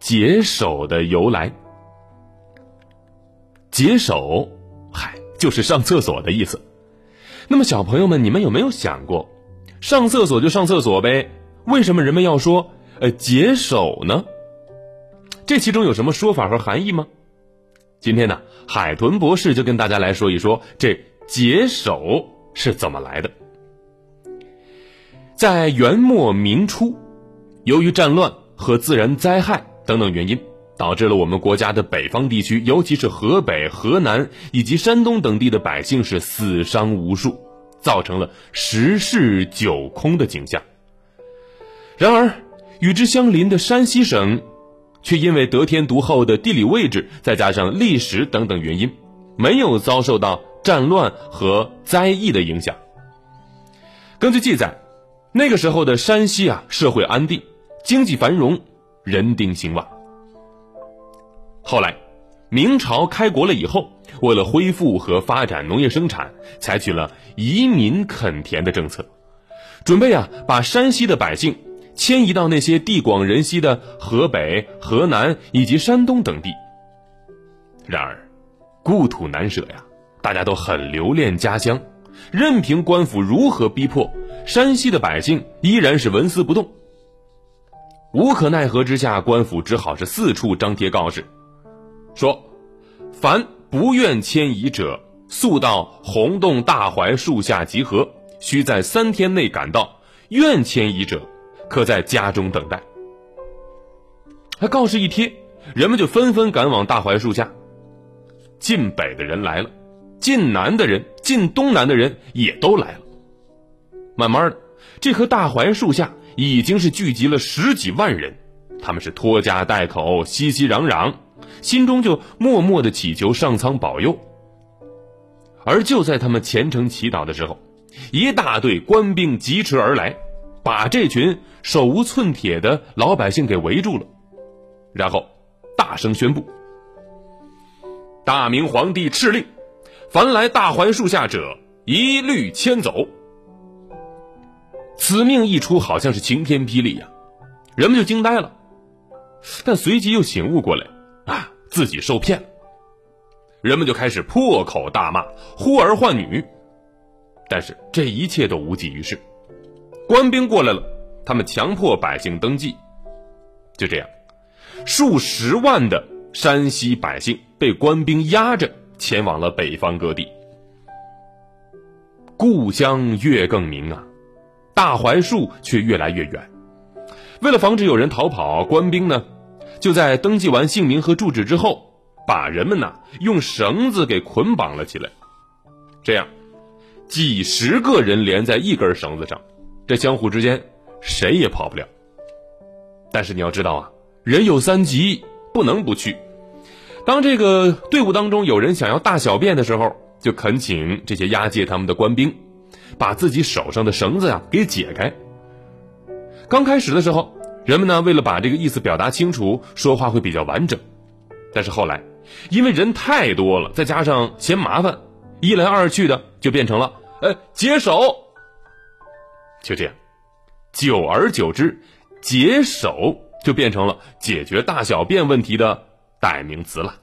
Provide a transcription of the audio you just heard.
解手的由来。解手，嗨，就是上厕所的意思。那么，小朋友们，你们有没有想过，上厕所就上厕所呗？为什么人们要说呃解手呢？这其中有什么说法和含义吗？今天呢，海豚博士就跟大家来说一说这解手是怎么来的。在元末明初，由于战乱和自然灾害等等原因，导致了我们国家的北方地区，尤其是河北、河南以及山东等地的百姓是死伤无数，造成了十室九空的景象。然而，与之相邻的山西省，却因为得天独厚的地理位置，再加上历史等等原因，没有遭受到战乱和灾疫的影响。根据记载。那个时候的山西啊，社会安定，经济繁荣，人丁兴旺。后来，明朝开国了以后，为了恢复和发展农业生产，采取了移民垦田的政策，准备啊把山西的百姓迁移到那些地广人稀的河北、河南以及山东等地。然而，故土难舍呀，大家都很留恋家乡。任凭官府如何逼迫，山西的百姓依然是纹丝不动。无可奈何之下，官府只好是四处张贴告示，说：“凡不愿迁移者，速到红洞大槐树下集合，需在三天内赶到；愿迁移者，可在家中等待。”他告示一贴，人们就纷纷赶往大槐树下。晋北的人来了。晋南的人、晋东南的人也都来了。慢慢的，这棵大槐树下已经是聚集了十几万人，他们是拖家带口、熙熙攘攘，心中就默默的祈求上苍保佑。而就在他们虔诚祈祷的时候，一大队官兵疾驰而来，把这群手无寸铁的老百姓给围住了，然后大声宣布：“大明皇帝敕令。”凡来大槐树下者，一律迁走。此命一出，好像是晴天霹雳呀，人们就惊呆了，但随即又醒悟过来，啊，自己受骗了。人们就开始破口大骂，呼儿唤女，但是这一切都无济于事。官兵过来了，他们强迫百姓登记，就这样，数十万的山西百姓被官兵压着。前往了北方各地，故乡月更明啊，大槐树却越来越远。为了防止有人逃跑，官兵呢就在登记完姓名和住址之后，把人们呢用绳子给捆绑了起来。这样，几十个人连在一根绳子上，这相互之间谁也跑不了。但是你要知道啊，人有三急，不能不去。当这个队伍当中有人想要大小便的时候，就恳请这些押解他们的官兵，把自己手上的绳子呀给解开。刚开始的时候，人们呢为了把这个意思表达清楚，说话会比较完整。但是后来，因为人太多了，再加上嫌麻烦，一来二去的就变成了“呃解手”。就这样，久而久之，“解手”就变成了解决大小便问题的。代名词了。